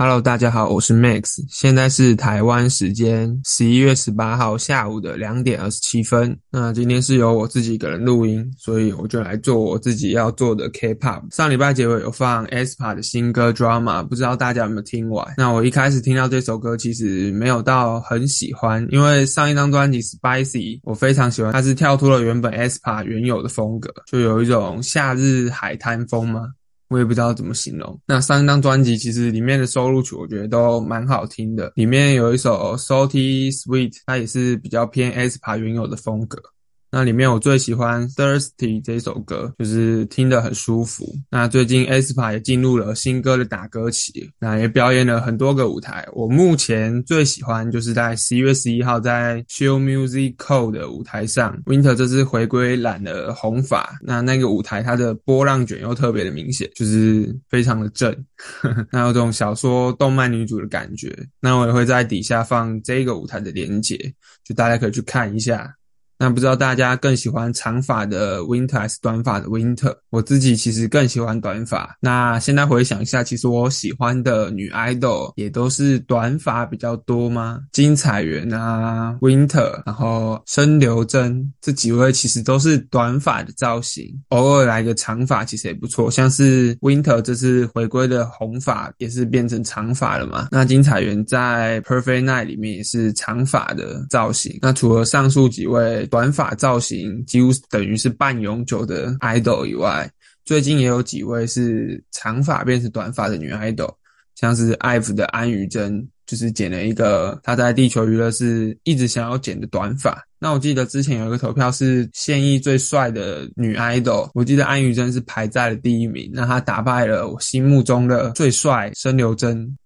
Hello，大家好，我是 Max，现在是台湾时间十一月十八号下午的两点二十七分。那今天是由我自己一个人录音，所以我就来做我自己要做的 K-pop。上礼拜结尾有放 aespa 的新歌 Drama，不知道大家有没有听完？那我一开始听到这首歌，其实没有到很喜欢，因为上一张专辑 Spicy 我非常喜欢，它是跳脱了原本 aespa 原有的风格，就有一种夏日海滩风嘛。我也不知道怎么形容。那三张专辑其实里面的收录曲，我觉得都蛮好听的。里面有一首 Salty Sweet，它也是比较偏 aspa 原有的风格。那里面我最喜欢 Thirsty 这首歌，就是听得很舒服。那最近 aespa 也进入了新歌的打歌期，那也表演了很多个舞台。我目前最喜欢就是在十一月十一号在 Chill Music Code 的舞台上，Winter 这次回归染了红发，那那个舞台它的波浪卷又特别的明显，就是非常的正，那有种小说动漫女主的感觉。那我也会在底下放这个舞台的连结，就大家可以去看一下。那不知道大家更喜欢长发的 Winter 还是短发的 Winter？我自己其实更喜欢短发。那现在回想一下，其实我喜欢的女 idol 也都是短发比较多吗？金彩媛啊，Winter，然后申流真这几位其实都是短发的造型，偶尔来个长发其实也不错。像是 Winter 这次回归的红发也是变成长发了嘛？那金彩媛在 Perfect Night 里面也是长发的造型。那除了上述几位，短发造型几乎等于是半永久的 idol 以外，最近也有几位是长发变成短发的女 idol，像是 IVE 的安于真，就是剪了一个她在地球娱乐是一直想要剪的短发。那我记得之前有一个投票是现役最帅的女 idol，我记得安于真是排在了第一名，那她打败了我心目中的最帅申流真。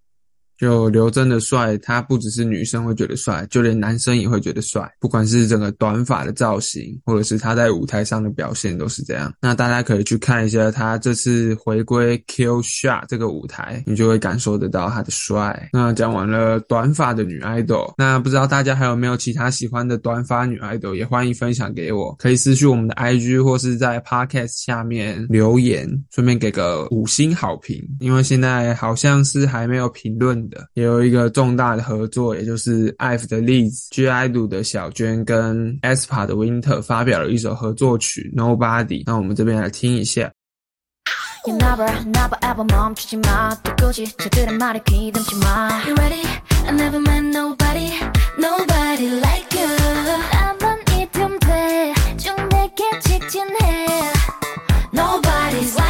就刘真的帅，他不只是女生会觉得帅，就连男生也会觉得帅。不管是整个短发的造型，或者是他在舞台上的表现，都是这样。那大家可以去看一下他这次回归 Kill Shot 这个舞台，你就会感受得到他的帅。那讲完了短发的女 idol，那不知道大家还有没有其他喜欢的短发女 idol，也欢迎分享给我，可以私讯我们的 IG 或是在 Podcast 下面留言，顺便给个五星好评。因为现在好像是还没有评论。也有一个重大的合作，也就是 IVE 的 Liz、G IDOL 的小娟跟 aespa 的 Winter 发表了一首合作曲 Nobody，那我们这边来听一下。let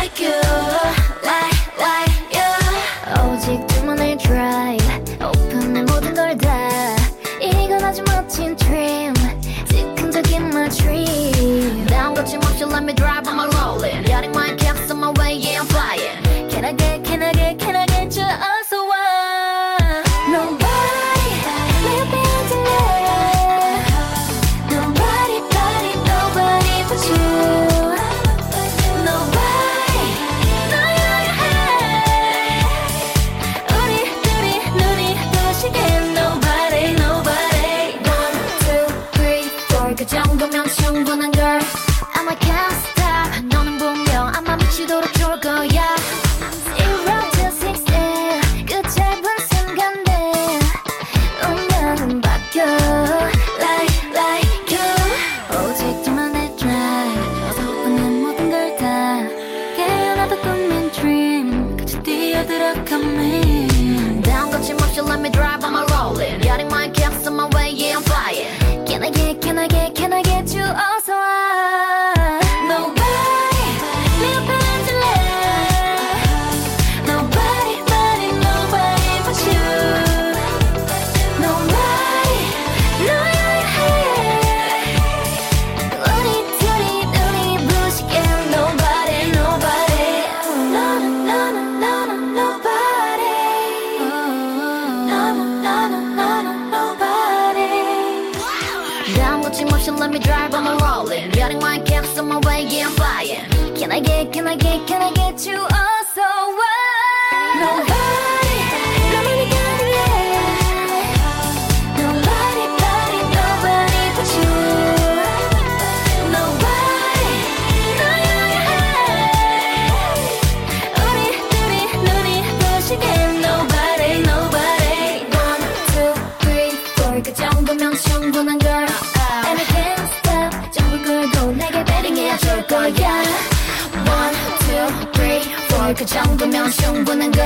그 정도면 충분한 걸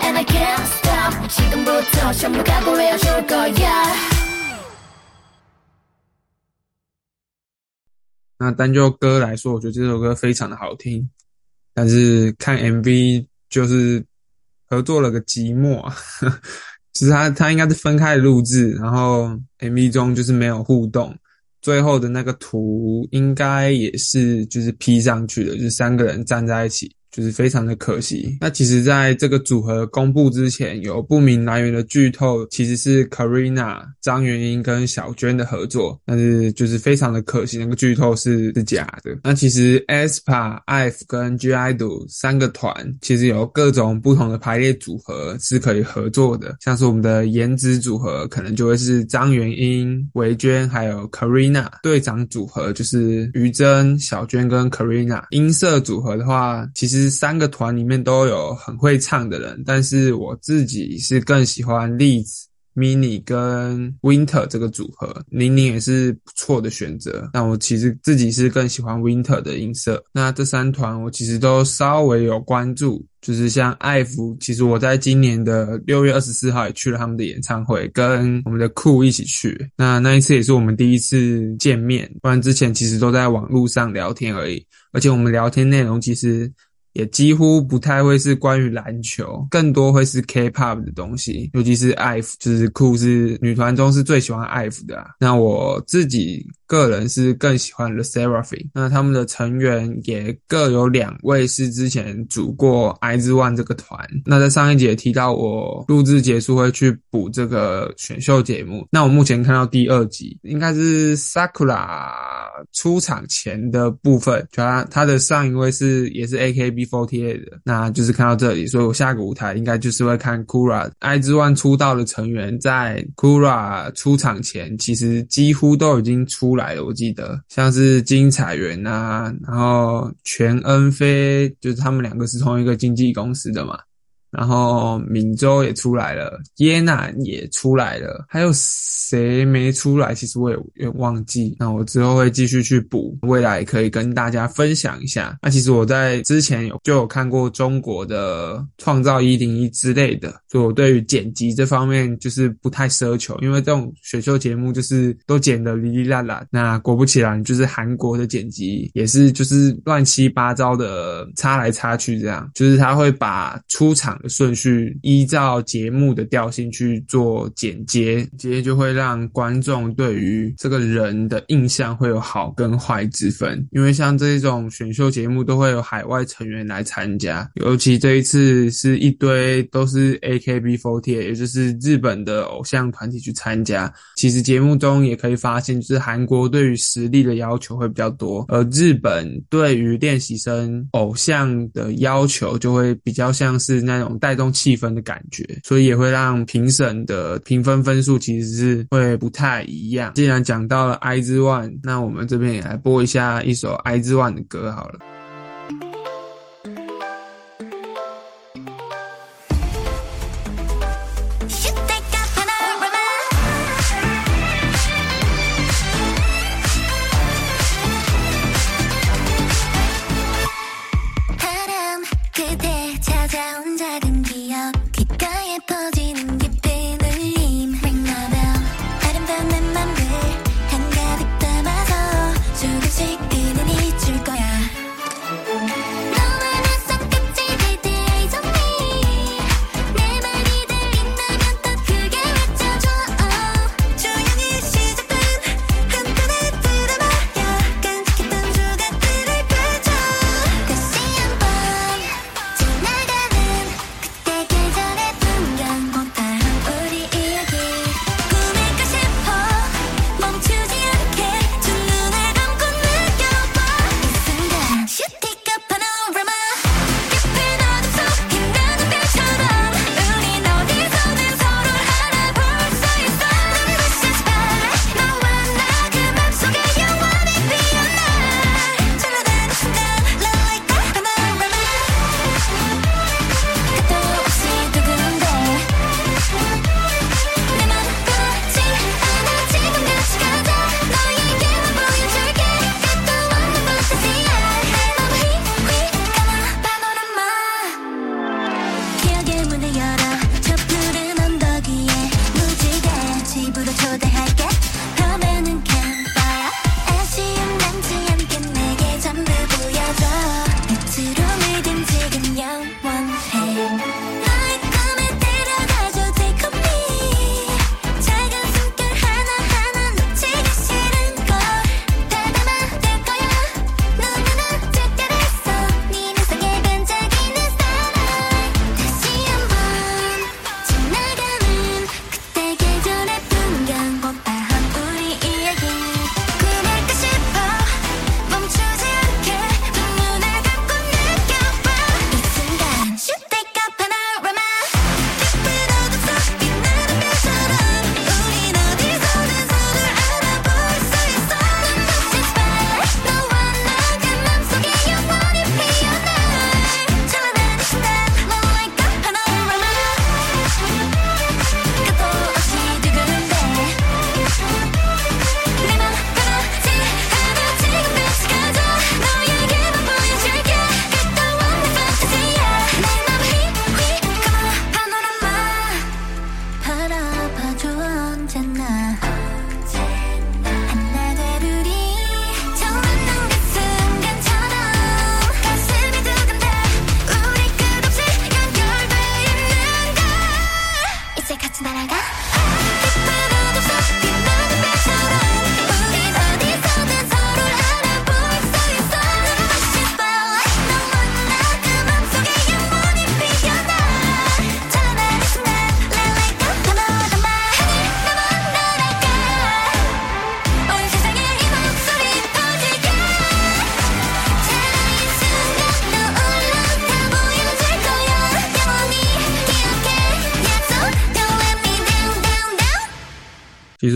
And I can't stop 지금부터 전부 각오해야 좋을 거야 那单就歌来说，我觉得这首歌非常的好听，但是看 MV 就是合作了个寂寞啊，就是他他应该是分开录制，然后 MV 中就是没有互动，最后的那个图应该也是就是 P 上去的，就是三个人站在一起。 就是非常的可惜。那其实，在这个组合公布之前，有不明来源的剧透，其实是 Karina、张元英跟小娟的合作，但是就是非常的可惜，那个剧透是是假的。那其实 aespa、IVE 跟 G IDOL 三个团，其实有各种不同的排列组合是可以合作的，像是我们的颜值组合，可能就会是张元英、维娟还有 Karina；队长组合就是于真、小娟跟 Karina；音色组合的话，其实。三个团里面都有很会唱的人，但是我自己是更喜欢栗子、mini 跟 winter 这个组合，宁宁也是不错的选择。但我其实自己是更喜欢 winter 的音色。那这三团我其实都稍微有关注，就是像爱芙，其实我在今年的六月二十四号也去了他们的演唱会，跟我们的酷一起去。那那一次也是我们第一次见面，不然之前其实都在网络上聊天而已。而且我们聊天内容其实。也几乎不太会是关于篮球，更多会是 K-pop 的东西，尤其是 IVE，就是酷是女团中是最喜欢 IVE 的。那我自己个人是更喜欢 The Seraphim，那他们的成员也各有两位是之前组过 IZ*ONE 这个团。那在上一节提到我录制结束会去补这个选秀节目，那我目前看到第二集，应该是 Sakura 出场前的部分，就他他的上一位是也是 AKB。Fortier 的，那就是看到这里，所以我下个舞台应该就是会看 Kura I 之 One 出道的成员在 Kura 出场前，其实几乎都已经出来了。我记得像是金彩媛啊，然后全恩菲，就是他们两个是同一个经纪公司的嘛。然后闽州也出来了，耶娜也出来了，还有谁没出来？其实我也有忘记。那我之后会继续去补，未来可以跟大家分享一下。那其实我在之前有就有看过中国的创造一零一之类的，所以我对于剪辑这方面就是不太奢求，因为这种选秀节目就是都剪得哩哩啦啦。那果不其然，就是韩国的剪辑也是就是乱七八糟的插来插去，这样就是他会把出场。顺序依照节目的调性去做剪接，接就会让观众对于这个人的印象会有好跟坏之分。因为像这种选秀节目都会有海外成员来参加，尤其这一次是一堆都是 AKB48，也就是日本的偶像团体去参加。其实节目中也可以发现，就是韩国对于实力的要求会比较多，而日本对于练习生偶像的要求就会比较像是那种。带动气氛的感觉，所以也会让评审的评分分数其实是会不太一样。既然讲到了 I 之 One，那我们这边也来播一下一首 I 之 One 的歌好了。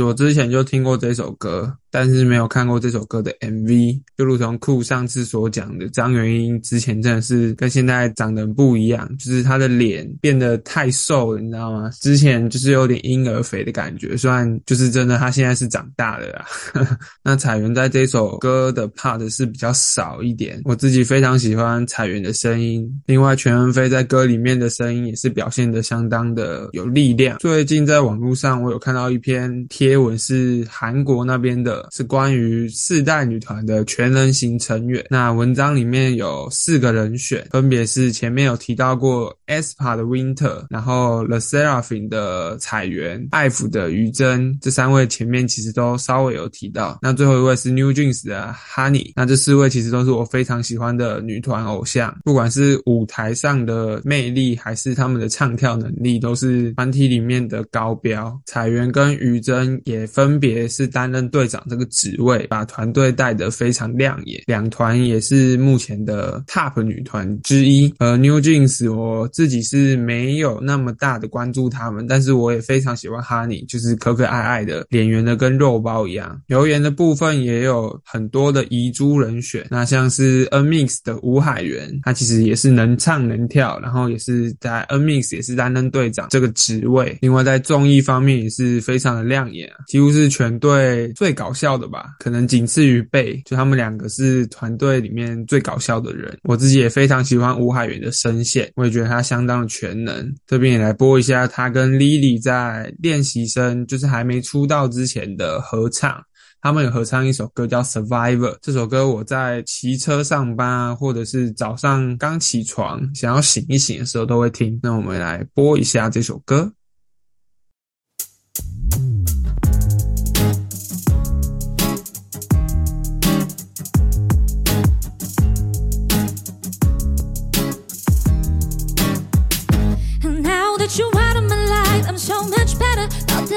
我之前就听过这首歌，但是没有看过这首歌的 MV。就如同酷上次所讲的，张元英之前真的是跟现在长得不一样，就是她的脸变得太瘦了，你知道吗？之前就是有点婴儿肥的感觉，虽然就是真的，她现在是长大了啦。那彩媛在这首歌的 part 是比较少一点，我自己非常喜欢彩媛的声音。另外，全恩飞在歌里面的声音也是表现的相当的有力量。最近在网络上我有看到一篇贴文，是韩国那边的，是关于四代女团的全能型成员。那文章里面有四个人选，分别是前面有提到过 ESPA 的 Winter，然后 The Seraphim 的彩媛，爱抚的于真，这三位前面其实都稍微有提到。那最后一位是 New Jeans 的 Honey，那这四位其实都是我非常喜欢的女团偶像，不管是舞台上的魅力，还是他们的唱跳能力，都是团体里面的高标。彩媛跟于真也分别是担任队长这个职位，把团队带得非常亮眼。两团也是目前的 Top 女团之一。呃，New Jeans 我自己是没有那么大的关注他们，但是我也非常喜欢 Honey，就是可可爱爱的，脸圆的跟肉包一样。留言的部分也有很多的遗珠人选，那像是 N Mix 的吴海源，他其实也是能唱能跳，然后也是在 N Mix 也是担任队长这个职位。另外在综艺方面也是非常的亮眼啊，几乎是全队最搞笑的吧，可能仅次于贝，就他们两个是团队里面最搞笑的人。我自己也非常喜欢吴海源的声线，我也觉得他相当的全能。这边也来播一下他跟 Lily 在练习生，就是还没出道之前的合唱。他们有合唱一首歌叫《Survivor》，这首歌我在骑车上班啊，或者是早上刚起床想要醒一醒的时候都会听。那我们来播一下这首歌。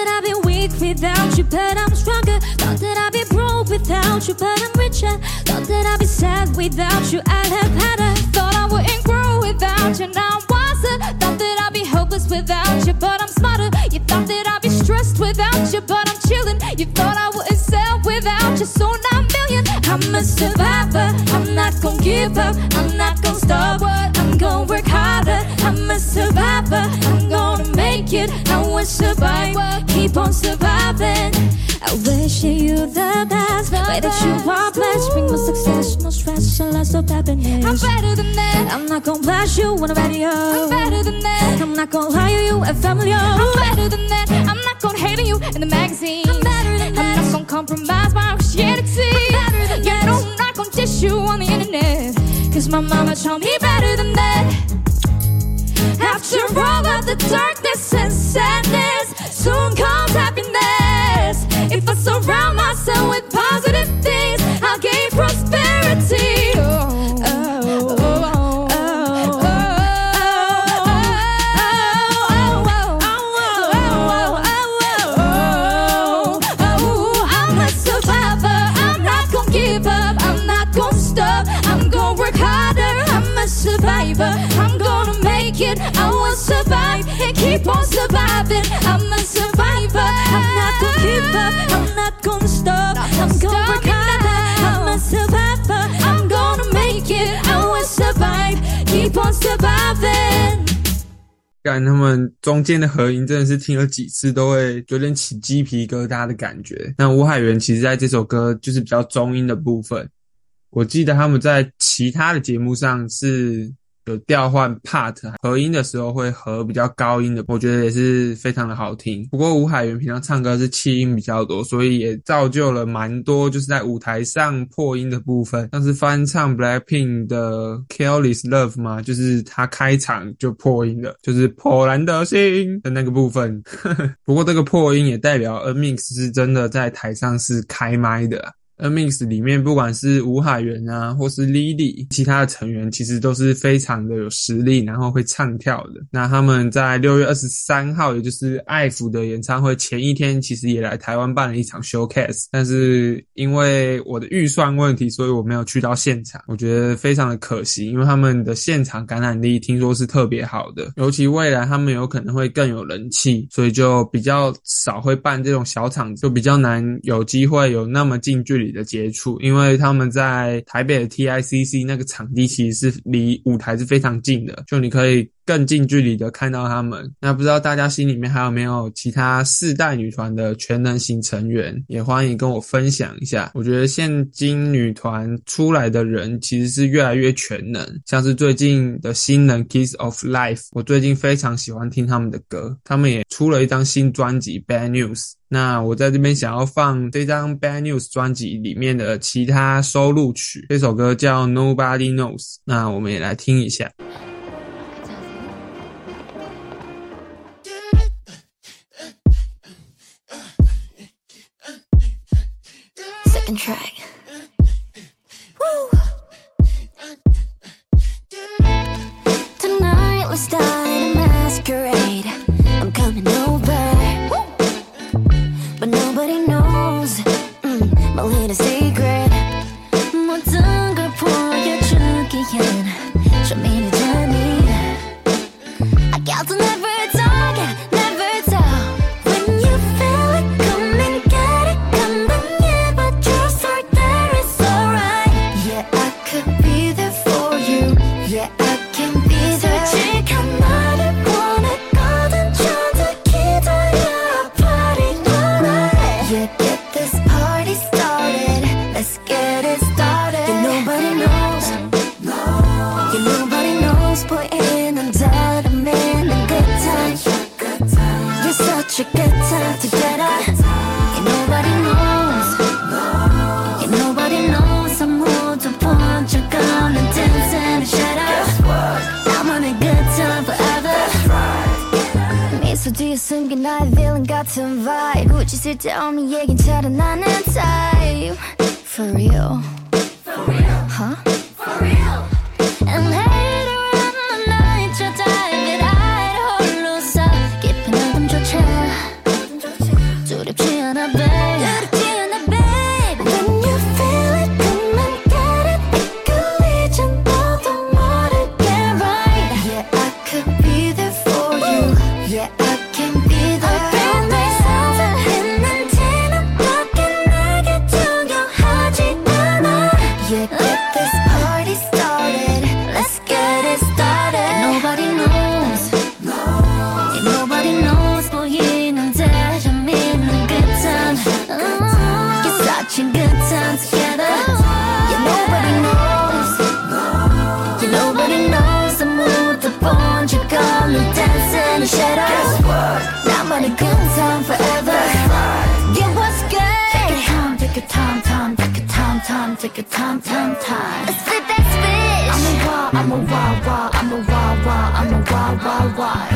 That I'd be weak without you, but I'm stronger. Thought that I'd be broke without you, but I'm richer. Thought that I'd be sad without you, I'd have had her. Thought I wouldn't grow without you, now I'm wiser. Thought that I'd be hopeless without you, but I'm smarter. You thought that I'd be stressed without you, but I'm chilling. You thought I wouldn't sell without you, so now I'm million. I'm a survivor. I'm not gonna give up. I'm not gonna stop. I'm gonna work harder. I'm a survivor. I'm make it. I survive. Keep on surviving. I wish you the best. Way that you are blessed. Bring more success, no stress, and less of happiness. I'm better than that. I'm not gonna blast you on the radio. I'm better than that. I'm not gonna lie to you and family. I'm better than that. I'm not gonna hate on you in the magazine. I'm better than that. I'm not gonna compromise my Christianity. I'm better than that. You know I'm not gonna dish you on the internet. Cause my mama told me better than that. After all of the darkness the sunset keep on surviving. I'm a survivor. I'm not gonna give up. I'm not gonna stop. I'm gonna work harder. I'm a survivor. I'm gonna make it. I will survive. Keep on surviving. 感他们中间的合音真的是听了几次都会有点起鸡皮疙瘩的感觉。那吴海源其实在这首歌就是比较中音的部分，我记得他们在其他的节目上是有调换 part 合音的时候会合比较高音的，我觉得也是非常的好听。不过吴海源平常唱歌是气音比较多，所以也造就了蛮多就是在舞台上破音的部分，像是翻唱 Blackpink 的 Careless Love 嘛，就是他开场就破音了，就是破烂的心的那个部分。不过这个破音也代表 N Mix 是真的在台上是开麦的。N Mix 里面不管是吴海源啊，或是 Lily，其他的成员其实都是非常的有实力，然后会唱跳的。那他们在六月二十三号，也就是爱抚的演唱会前一天，其实也来台湾办了一场 showcase，但是因为我的预算问题，所以我没有去到现场，我觉得非常的可惜，因为他们的现场感染力听说是特别好的，尤其未来他们有可能会更有人气，所以就比较少会办这种小场子，就比较难有机会有那么近距离的接触，因为他们在台北的 TICC 那个场地其实是离舞台是非常近的，就你可以更近距离的看到他们。那不知道大家心里面还有没有其他四代女团的全能型成员，也欢迎跟我分享一下。我觉得现今女团出来的人其实是越来越全能，像是最近的新人 Kiss of Life，我最近非常喜欢听他们的歌，他们也出了一张新专辑 Bad News。那我在这边想要放这张 Bad News 专辑里面的其他收录曲，这首歌叫 Nobody Knows。那我们也来听一下。Track. 뒤에 숨긴 나의 villain 같은 vibe. 굳이 쓸데없는 얘긴 잘안 하는 type. For real. want a good time forever. Get what's good. Take your time, take your time, time, take your time, time, take your time, time, time. Spit that spit. I'm a wild, I'm a wild, wild, I'm a wild, wild, I'm a wild, wild, wild.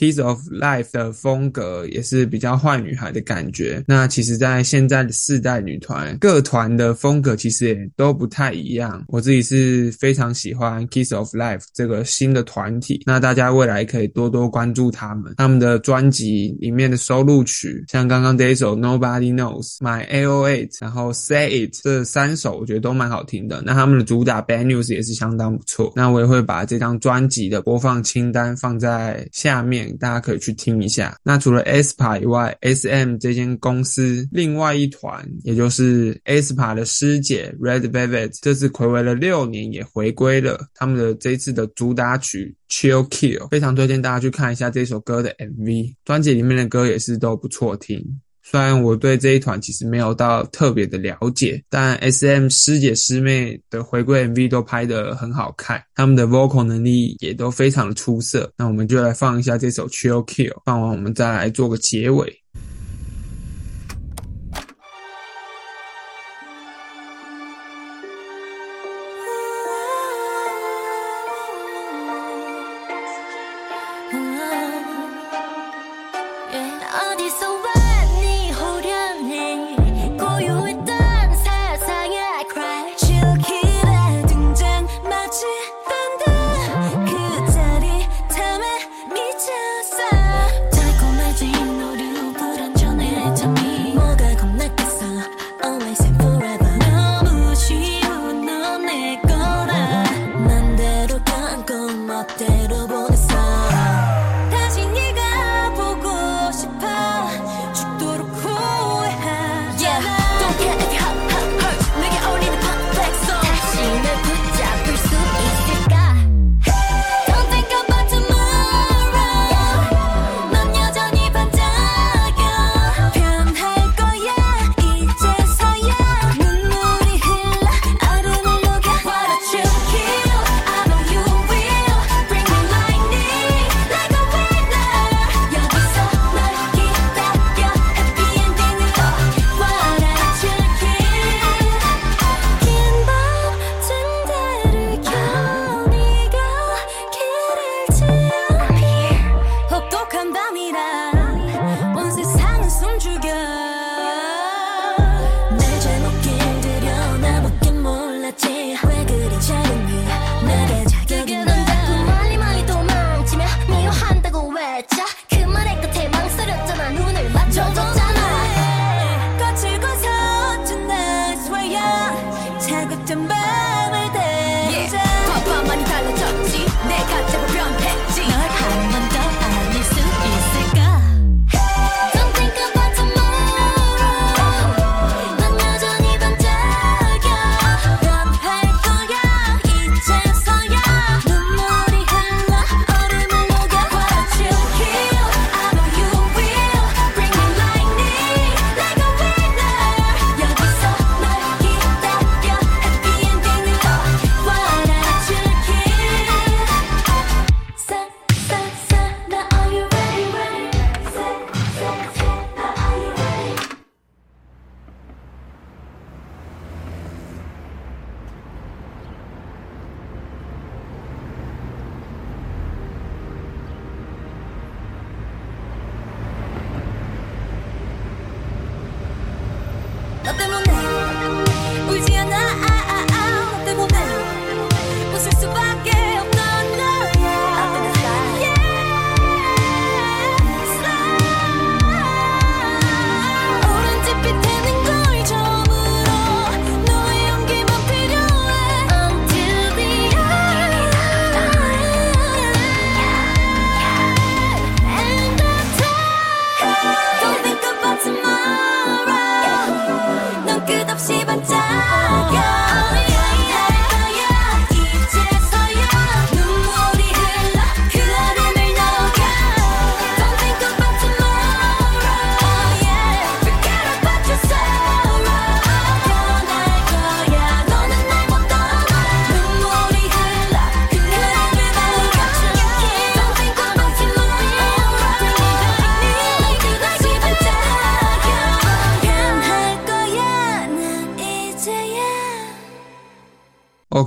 Kiss of Life 的风格也是比较坏女孩的感觉。那其实，在现在的四代女团，各团的风格其实也都不太一样。我自己是非常喜欢 Kiss of Life 这个新的团体。那大家未来可以多多关注他们，他们的专辑里面的收录曲，像刚刚这一首 Nobody Knows、My A.O. Eight，然后 Say It 这三首，我觉得都蛮好听的。那他们的主打 Bad News 也是相当不错。那我也会把这张专辑的播放清单放在下面。大家可以去听一下。那除了 aspa 以外，SM 这间公司另外一团，也就是 aspa 的师姐 Red Velvet，这次暌违了六年也回归了。他们的这一次的主打曲 Chill Kill，非常推荐大家去看一下这首歌的 MV。专辑里面的歌也是都不错听。虽然我对这一团其实没有到特别的了解，但 S M 师姐师妹的回归 MV 都拍得很好看，他们的 vocal 能力也都非常出色。那我们就来放一下这首 Chill Kill，放完我们再来做个结尾。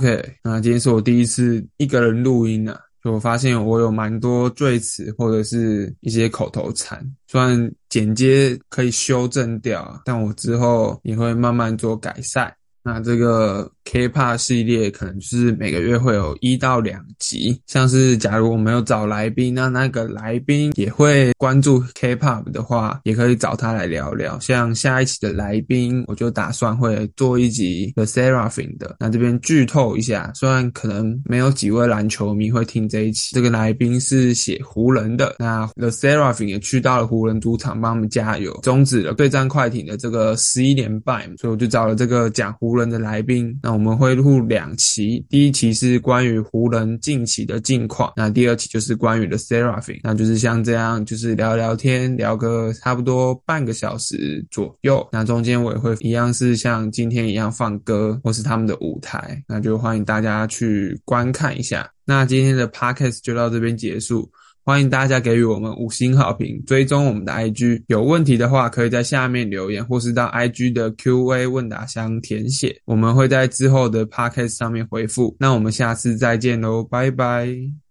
OK，那今天是我第一次一个人录音啊，就我发现我有蛮多赘词或者是一些口头禅，虽然剪接可以修正掉，但我之后也会慢慢做改善。那这个 K-pop 系列可能就是每个月会有一到两集，像是假如我没有找来宾，那那个来宾也会关注 K-pop 的话，也可以找他来聊聊。像下一期的来宾，我就打算会做一集 The Seraphim 的。那这边剧透一下，虽然可能没有几位篮球迷会听这一期，这个来宾是写湖人的。那 The Seraphim 也去到了湖人主场帮他们加油，终止了对战快艇的这个十一连败，所以我就找了这个讲湖。湖人的来宾，那我们会录两期，第一期是关于湖人近期的近况，那第二期就是关于的 Seraphim，那就是像这样，就是聊聊天，聊个差不多半个小时左右。那中间我也会一样是像今天一样放歌，或是他们的舞台，那就欢迎大家去观看一下。那今天的 Podcast 就到这边结束。欢迎大家给予我们五星好评，追踪我们的 IG。有问题的话，可以在下面留言，或是到 IG 的 Q&A 问答箱填写，我们会在之后的 Podcast 上面回复。那我们下次再见喽，拜拜。